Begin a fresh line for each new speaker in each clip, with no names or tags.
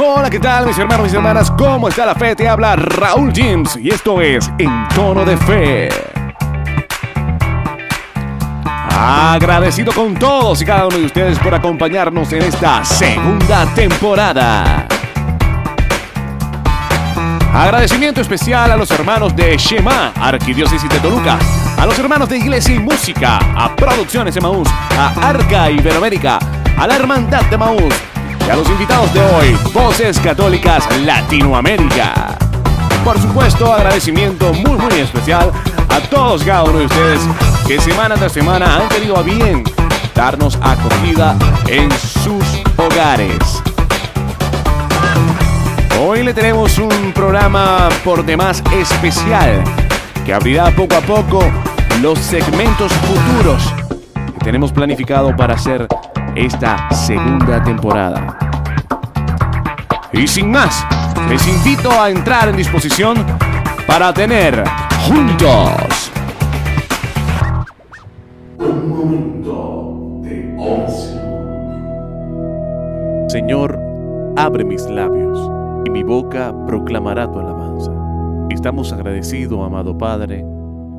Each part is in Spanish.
Hola, ¿qué tal mis hermanos y hermanas? ¿Cómo está la fe? Te habla Raúl James y esto es En Tono de Fe. Agradecido con todos y cada uno de ustedes por acompañarnos en esta segunda temporada. Agradecimiento especial a los hermanos de Shema, Arquidiócesis de Toluca, a los hermanos de Iglesia y Música, a Producciones Emaús, a Arca Iberoamérica, a la Hermandad de Maús y a los invitados de hoy, Voces Católicas Latinoamérica. Por supuesto, agradecimiento muy muy especial a todos cada uno de ustedes que semana tras semana han tenido a bien darnos acogida en sus hogares. Hoy le tenemos un programa por demás especial que abrirá poco a poco los segmentos futuros que tenemos planificado para hacer esta segunda temporada. Y sin más, les invito a entrar en disposición para tener juntos un momento de ocio. Señor, abre mis labios y mi boca proclamará tu alabanza. Estamos agradecidos, amado Padre,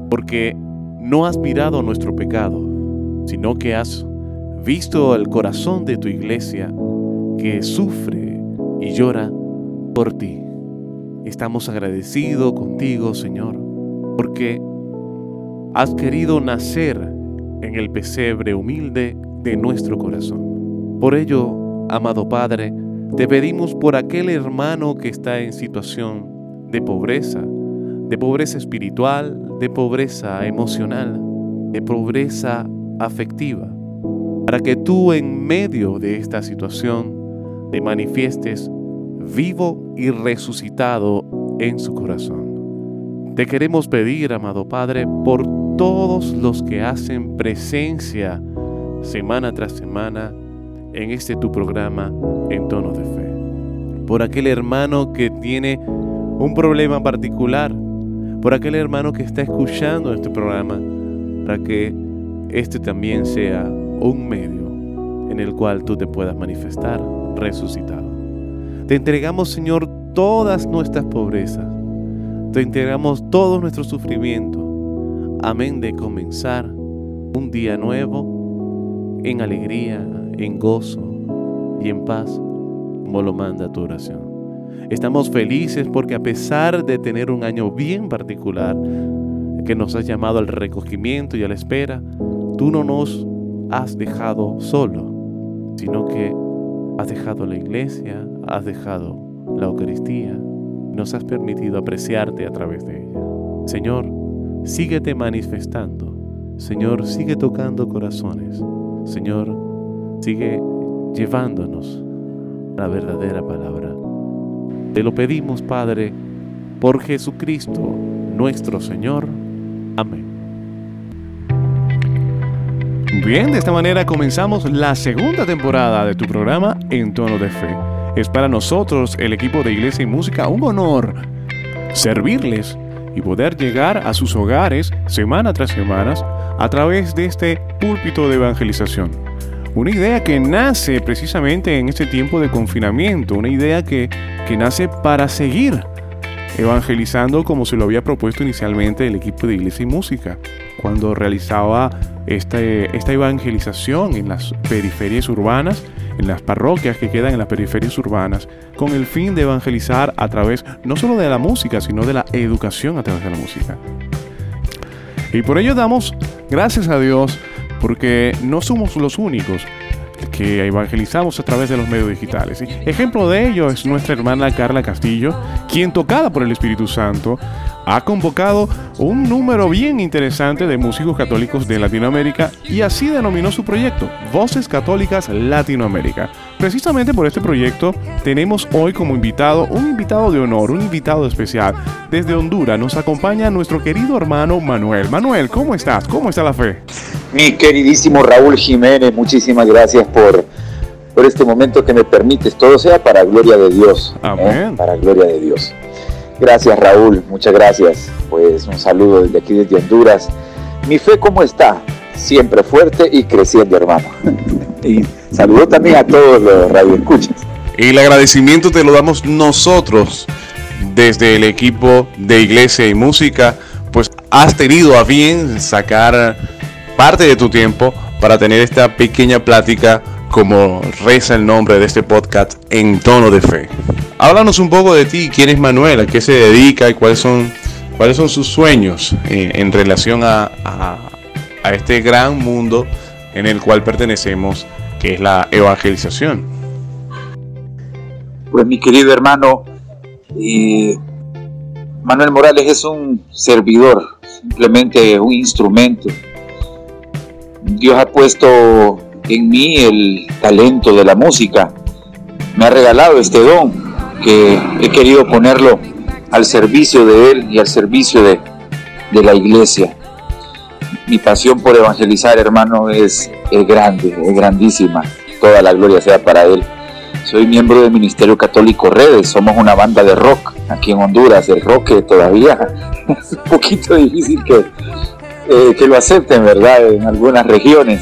porque no has mirado nuestro pecado, sino que has visto el corazón de tu iglesia que sufre y llora por ti. Estamos agradecidos contigo, Señor, porque has querido nacer en el pesebre humilde de nuestro corazón. Por ello, amado Padre, te pedimos por aquel hermano que está en situación de pobreza, de pobreza espiritual, de pobreza emocional, de pobreza afectiva, para que tú en medio de esta situación te manifiestes vivo y resucitado en su corazón. Te queremos pedir, amado Padre, por todos los que hacen presencia semana tras semana en este tu programa en tono de fe. Por aquel hermano que tiene un problema particular, por aquel hermano que está escuchando este programa, para que este también sea un medio en el cual tú te puedas manifestar resucitado. Te entregamos, Señor, todas nuestras pobrezas. Te entregamos todo nuestro sufrimiento. Amén de comenzar un día nuevo en alegría, en gozo y en paz, como lo manda tu oración. Estamos felices porque a pesar de tener un año bien particular, que nos has llamado al recogimiento y a la espera, tú no nos has dejado solo, sino que has dejado la iglesia, has dejado la Eucaristía, nos has permitido apreciarte a través de ella. Señor, síguete manifestando. Señor, sigue tocando corazones. Señor, sigue llevándonos la verdadera palabra. Te lo pedimos, Padre, por Jesucristo, nuestro Señor. Amén. Bien, de esta manera comenzamos la segunda temporada de tu programa En Tono de Fe. Es para nosotros, el equipo de Iglesia y Música, un honor servirles y poder llegar a sus hogares semana tras semana a través de este púlpito de evangelización. Una idea que nace precisamente en este tiempo de confinamiento, una idea que, que nace para seguir evangelizando como se lo había propuesto inicialmente el equipo de Iglesia y Música, cuando realizaba este, esta evangelización en las periferias urbanas, en las parroquias que quedan en las periferias urbanas, con el fin de evangelizar a través no solo de la música, sino de la educación a través de la música. Y por ello damos gracias a Dios porque no somos los únicos que evangelizamos a través de los medios digitales. Ejemplo de ello es nuestra hermana Carla Castillo, quien tocada por el Espíritu Santo ha convocado un número bien interesante de músicos católicos de Latinoamérica y así denominó su proyecto, Voces Católicas Latinoamérica. Precisamente por este proyecto tenemos hoy como invitado un invitado de honor, un invitado especial. Desde Honduras nos acompaña nuestro querido hermano Manuel. Manuel, ¿cómo estás? ¿Cómo está la fe?
Mi queridísimo Raúl Jiménez, muchísimas gracias por, por este momento que me permites. Todo sea para gloria de Dios. ¿eh?
Amén.
Para gloria de Dios. Gracias Raúl, muchas gracias. Pues un saludo desde aquí, desde Honduras. Mi fe, ¿cómo está? Siempre fuerte y creciendo, hermano. y saludo también a todos los radioescuchas.
El agradecimiento te lo damos nosotros desde el equipo de Iglesia y Música, pues has tenido a bien sacar parte de tu tiempo para tener esta pequeña plática como reza el nombre de este podcast en tono de fe. Háblanos un poco de ti, quién es Manuel, a qué se dedica y cuáles son, cuáles son sus sueños en, relación a, a, este gran mundo en el cual pertenecemos, que es la evangelización.
Pues mi querido hermano, eh, Manuel Morales es un servidor, simplemente un instrumento. Dios ha puesto en mí el talento de la música. Me ha regalado este don que he querido ponerlo al servicio de Él y al servicio de, de la iglesia. Mi pasión por evangelizar, hermano, es, es grande, es grandísima. Toda la gloria sea para Él. Soy miembro del Ministerio Católico Redes, somos una banda de rock aquí en Honduras, el rock todavía es un poquito difícil que, eh, que lo acepten, ¿verdad? En algunas regiones.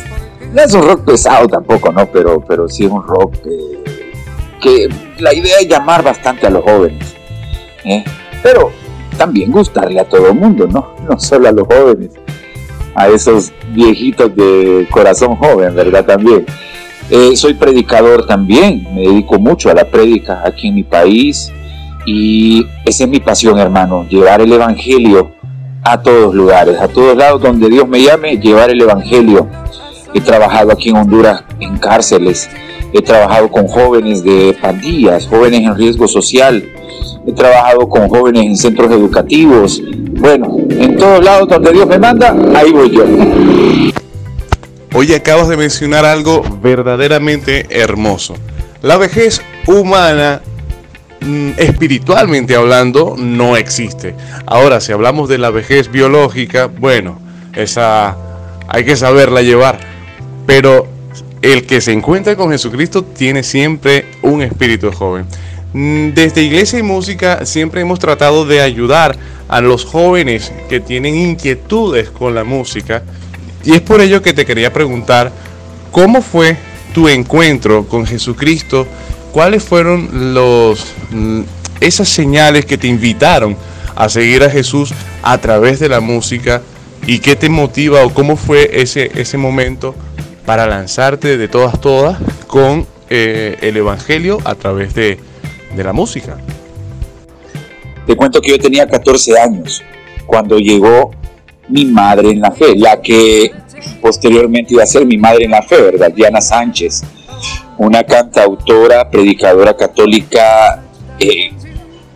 No es un rock pesado tampoco, ¿no? Pero, pero sí es un rock que la idea es llamar bastante a los jóvenes. ¿eh? Pero también gustarle a todo el mundo, ¿no? No solo a los jóvenes, a esos viejitos de corazón joven, ¿verdad? También. Eh, soy predicador también, me dedico mucho a la prédica aquí en mi país y esa es mi pasión, hermano, llevar el Evangelio a todos lugares, a todos lados donde Dios me llame, llevar el Evangelio. He trabajado aquí en Honduras en cárceles, he trabajado con jóvenes de pandillas, jóvenes en riesgo social, he trabajado con jóvenes en centros educativos. Bueno, en todos lados donde Dios me manda, ahí voy yo.
Hoy acabas de mencionar algo verdaderamente hermoso. La vejez humana, mm, espiritualmente hablando, no existe. Ahora, si hablamos de la vejez biológica, bueno, esa hay que saberla llevar. Pero el que se encuentra con Jesucristo tiene siempre un espíritu joven. Mm, desde Iglesia y Música siempre hemos tratado de ayudar a los jóvenes que tienen inquietudes con la música y es por ello que te quería preguntar, ¿cómo fue tu encuentro con Jesucristo? ¿Cuáles fueron los, mm, esas señales que te invitaron a seguir a Jesús a través de la música? ¿Y qué te motiva o cómo fue ese, ese momento para lanzarte de todas, todas con eh, el Evangelio a través de, de la música?
Te cuento que yo tenía 14 años cuando llegó mi madre en la fe, la que posteriormente iba a ser mi madre en la fe, ¿verdad? Diana Sánchez, una cantautora, predicadora católica eh,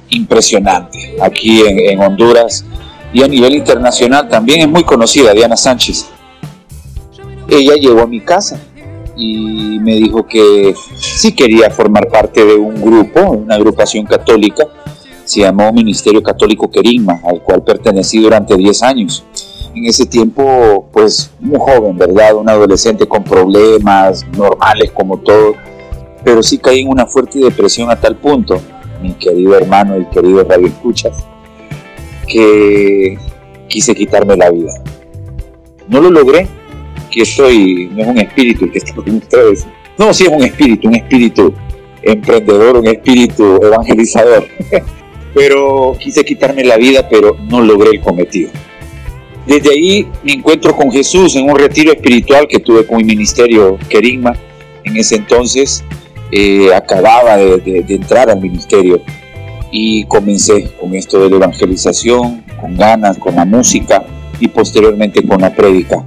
impresionante aquí en, Honduras y a nivel internacional también es muy conocida, Diana Sánchez. Ella llegó a mi casa y me dijo que sí quería formar parte de un grupo, una agrupación católica, se llamó Ministerio Católico Querigma, al cual pertenecí durante 10 años en ese tiempo, pues muy joven, ¿verdad? Un adolescente con problemas normales como todo, pero sí caí en una fuerte depresión a tal punto, mi querido hermano y querido Radio Escuchas, que quise quitarme la vida. No lo logré, que soy, no es un espíritu que está con ustedes. No, sí es un espíritu, un espíritu emprendedor, un espíritu evangelizador. pero quise quitarme la vida, pero no logré el cometido. Desde ahí me encuentro con Jesús en un retiro espiritual que tuve con mi ministerio Querigma. En ese entonces eh, acababa de, entrar al ministerio y comencé con esto de la evangelización, con ganas, con la música y posteriormente con la prédica.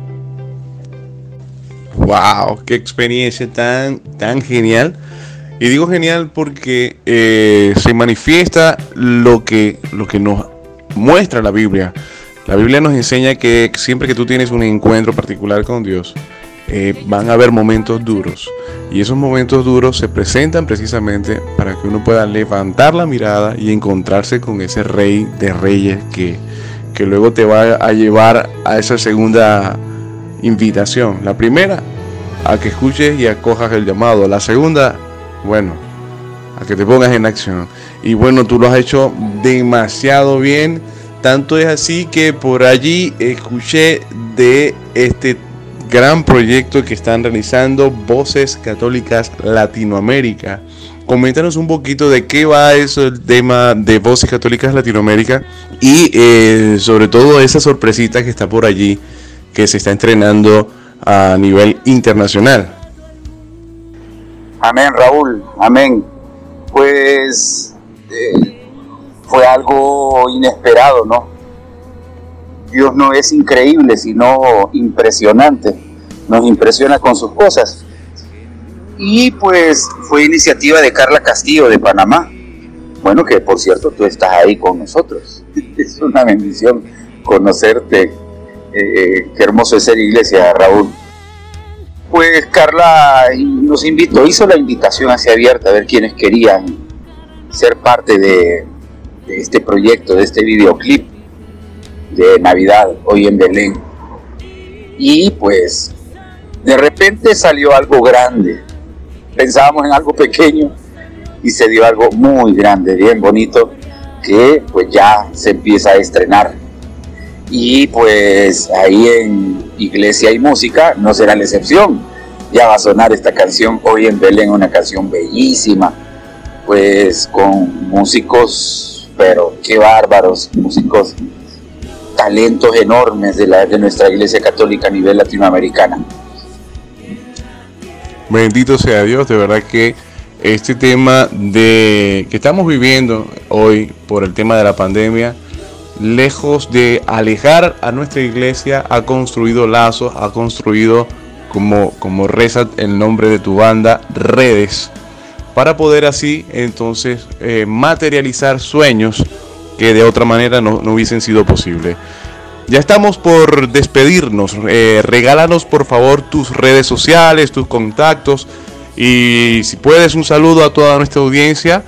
¡Wow! ¡Qué experiencia tan, tan genial! Y digo genial porque eh, se manifiesta lo que, lo que nos muestra la Biblia la Biblia nos enseña que siempre que tú tienes un encuentro particular con Dios, eh, van a haber momentos duros. Y esos momentos duros se presentan precisamente para que uno pueda levantar la mirada y encontrarse con ese rey de reyes que, que luego te va a llevar a esa segunda invitación. La primera, a que escuches y acojas el llamado. La segunda, bueno, a que te pongas en acción. Y bueno, tú lo has hecho demasiado bien tanto es así que por allí escuché de este gran proyecto que están realizando Voces Católicas Latinoamérica. Coméntanos un poquito de qué va eso, el tema de Voces Católicas Latinoamérica y eh, sobre todo esa sorpresita que está por allí, que se está entrenando a nivel internacional.
Amén, Raúl, amén. Pues eh, fue algo inesperado, ¿no? Dios no es increíble, sino impresionante. Nos impresiona con sus cosas. Y pues fue iniciativa de Carla Castillo de Panamá. Bueno, que por cierto tú estás ahí con nosotros. Es una bendición conocerte. Eh, qué hermoso es ser iglesia, Raúl. Pues Carla nos invitó, hizo la invitación hacia abierta a ver quiénes querían ser parte de, de este proyecto, de este videoclip de Navidad hoy en Belén. Y pues de repente salió algo grande pensábamos en algo pequeño y se dio algo muy grande, bien bonito, que pues ya se empieza a estrenar. Y pues ahí en Iglesia y Música no será la excepción. Ya va a sonar esta canción hoy en Belén, una canción bellísima, pues con músicos, pero qué bárbaros, músicos, talentos enormes de, la, de nuestra Iglesia Católica a nivel latinoamericana.
Bendito sea Dios, de verdad que este tema de que estamos viviendo hoy por el tema de la pandemia, lejos de alejar a nuestra iglesia, ha construido lazos, ha construido como, como reza el nombre de tu banda, redes, para poder así entonces eh, materializar sueños que de otra manera no, no hubiesen sido posibles. Ya estamos por despedirnos. Eh, regálanos por favor tus redes sociales, tus contactos y si puedes un saludo a toda nuestra audiencia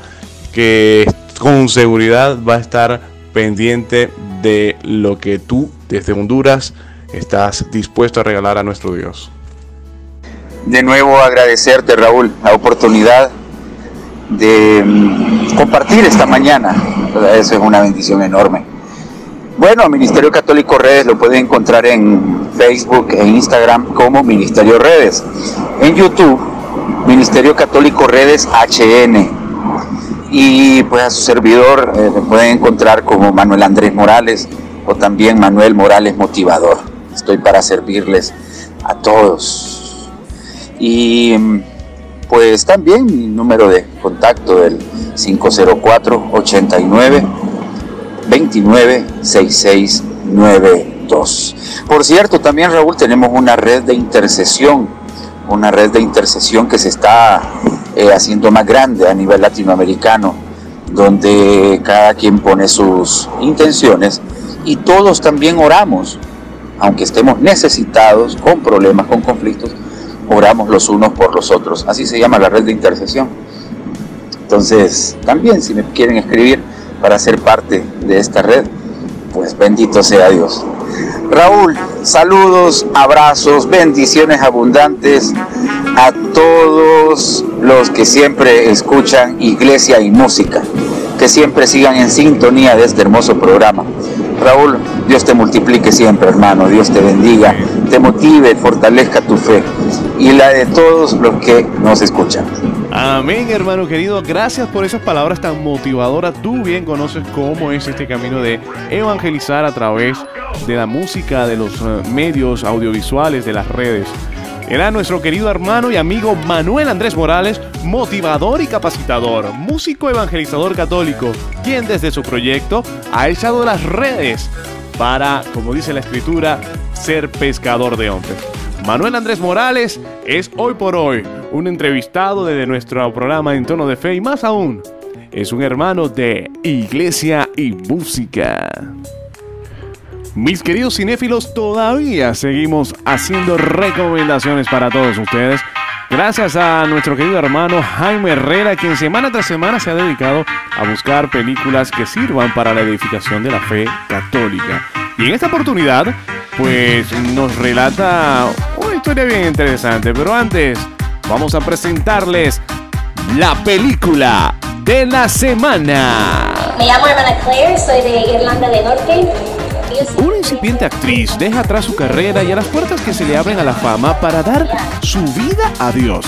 que con seguridad va a estar pendiente de lo que tú desde Honduras estás dispuesto a regalar a nuestro Dios.
De nuevo agradecerte Raúl la oportunidad de mm, compartir esta mañana. Eso es una bendición enorme bueno, Ministerio Católico Redes lo pueden encontrar en Facebook e Instagram como Ministerio Redes. En YouTube, Ministerio Católico Redes HN. Y pues a su servidor eh, lo pueden encontrar como Manuel Andrés Morales o también Manuel Morales Motivador. Estoy para servirles a todos. Y pues también mi número de contacto del 504 89 296692. Por cierto, también Raúl, tenemos una red de intercesión, una red de intercesión que se está eh, haciendo más grande a nivel latinoamericano, donde cada quien pone sus intenciones y todos también oramos, aunque estemos necesitados, con problemas, con conflictos, oramos los unos por los otros. Así se llama la red de intercesión. Entonces, también si me quieren escribir, para ser parte de esta red, pues bendito sea Dios. Raúl, saludos, abrazos, bendiciones abundantes a todos los que siempre escuchan Iglesia y Música, que siempre sigan en sintonía de este hermoso programa. Raúl, Dios te multiplique siempre, hermano, Dios te bendiga, te motive, fortalezca tu fe y la de todos los que nos escuchan.
Amén, hermano querido. Gracias por esas palabras tan motivadoras. Tú bien conoces cómo es este camino de evangelizar a través de la música, de los eh, medios audiovisuales, de las redes. Era nuestro querido hermano y amigo Manuel Andrés Morales, motivador y capacitador, músico evangelizador católico, quien desde su proyecto ha echado las redes para, como dice la escritura, ser pescador de hombres. Manuel Andrés Morales es hoy por hoy un entrevistado desde nuestro programa En Tono de Fe y más aún, es un hermano de Iglesia y Música. Mis queridos cinéfilos, todavía seguimos haciendo recomendaciones para todos ustedes. Gracias a nuestro querido hermano Jaime Herrera, quien semana tras semana se ha dedicado a buscar películas que sirvan para la edificación de la fe católica. Y en esta oportunidad, pues nos relata una historia bien interesante. Pero antes, vamos a presentarles la película de la semana.
Me llamo hermana Claire, soy de Irlanda del Norte
Una incipiente actriz deja atrás su carrera y a las puertas que se le abren a la fama para dar su vida a Dios.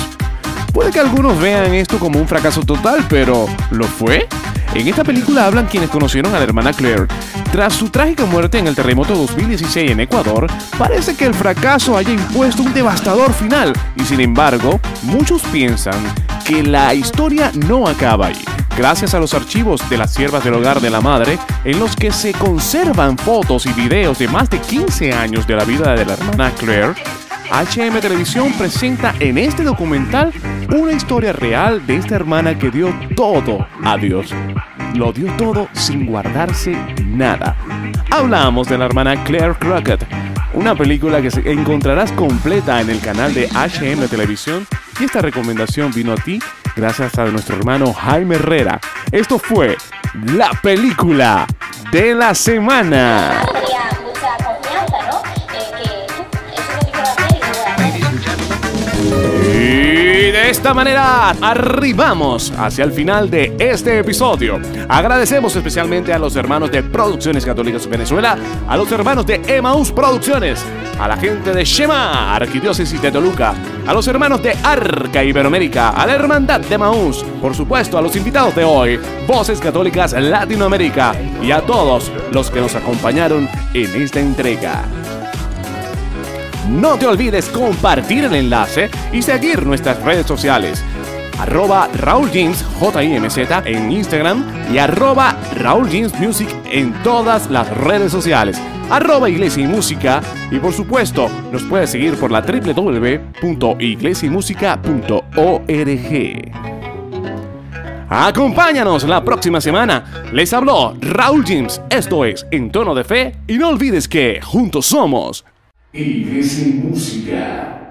Puede que algunos vean esto como un fracaso total, pero ¿lo fue? En esta película hablan quienes conocieron a la hermana Claire. Tras su trágica muerte en el terremoto 2016 en Ecuador, parece que el fracaso haya impuesto un devastador final y sin embargo, muchos piensan que la historia no acaba ahí. Gracias a los archivos de las siervas del hogar de la madre, en los que se conservan fotos y videos de más de 15 años de la vida de la hermana Claire, HM Televisión presenta en este documental una historia real de esta hermana que dio todo a Dios. Lo dio todo sin guardarse nada. Hablamos de la hermana Claire Crockett, una película que encontrarás completa en el canal de HM Televisión y esta recomendación vino a ti gracias a nuestro hermano Jaime Herrera. Esto fue la película de la semana. De esta manera arribamos hacia el final de este episodio. Agradecemos especialmente a los hermanos de Producciones Católicas Venezuela, a los hermanos de Emaús Producciones, a la gente de Shema, Arquidiócesis de Toluca, a los hermanos de Arca Iberoamérica, a la Hermandad de Emaús, por supuesto a los invitados de hoy, Voces Católicas Latinoamérica y a todos los que nos acompañaron en esta entrega. No te olvides compartir el enlace y seguir nuestras redes sociales. Arroba Raúl James, J-I-M-Z en Instagram y arroba Raúl James Music en todas las redes sociales. Arroba Iglesia y Música y por supuesto nos puedes seguir por la www.iglesiamusica.org. Acompáñanos la próxima semana. Les habló Raúl James. Esto es En Tono de Fe y no olvides que juntos somos Iglesia y Música.